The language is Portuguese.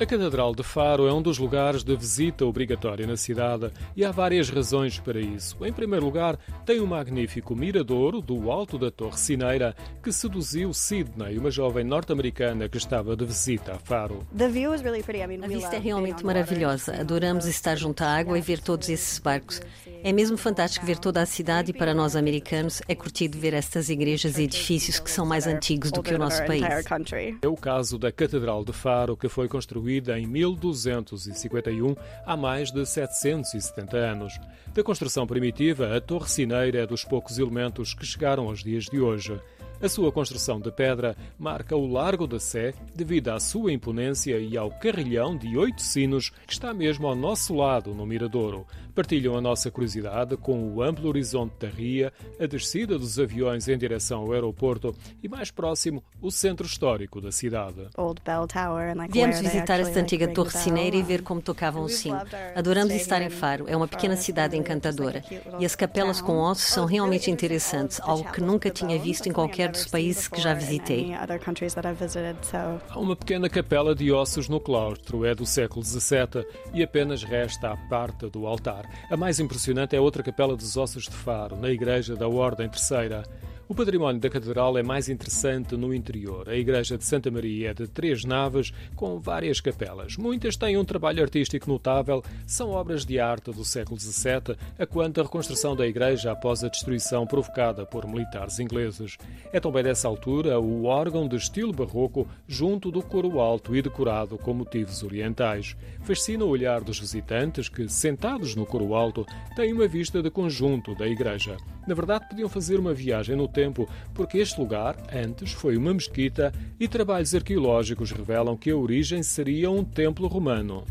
A Catedral de Faro é um dos lugares de visita obrigatória na cidade e há várias razões para isso. Em primeiro lugar, tem o um magnífico miradouro do alto da Torre Cineira que seduziu Sydney, uma jovem norte-americana que estava de visita a Faro. A vista é realmente maravilhosa. Adoramos estar junto à água e ver todos esses barcos. É mesmo fantástico ver toda a cidade e para nós americanos é curtido ver estas igrejas e edifícios que são mais antigos do que o nosso país. É o caso da Catedral de Faro, que foi construída em 1251, há mais de 770 anos. Da construção primitiva, a Torre Cineira é dos poucos elementos que chegaram aos dias de hoje. A sua construção de pedra marca o Largo da Sé devido à sua imponência e ao carrilhão de oito sinos que está mesmo ao nosso lado no Miradouro. Partilham a nossa curiosidade com o amplo horizonte da ria, a descida dos aviões em direção ao aeroporto e, mais próximo, o centro histórico da cidade. Viemos visitar esta antiga torre cineira e ver como tocavam o sino. Adoramos estar em Faro, é uma pequena cidade encantadora. E as capelas com ossos são realmente interessantes, algo que nunca tinha visto em qualquer dos países que já visitei. Há uma pequena capela de ossos no claustro, é do século XVII e apenas resta a parte do altar. A mais impressionante é outra capela dos ossos de Faro, na igreja da Ordem Terceira. O património da Catedral é mais interessante no interior. A Igreja de Santa Maria é de três naves, com várias capelas. Muitas têm um trabalho artístico notável, são obras de arte do século XVII, a quanto a reconstrução da igreja após a destruição provocada por militares ingleses. É também dessa altura o órgão de estilo barroco junto do coro alto e decorado com motivos orientais. Fascina o olhar dos visitantes que, sentados no coro alto, têm uma vista de conjunto da igreja. Na verdade, podiam fazer uma viagem no tempo, porque este lugar, antes, foi uma mesquita e trabalhos arqueológicos revelam que a origem seria um templo romano.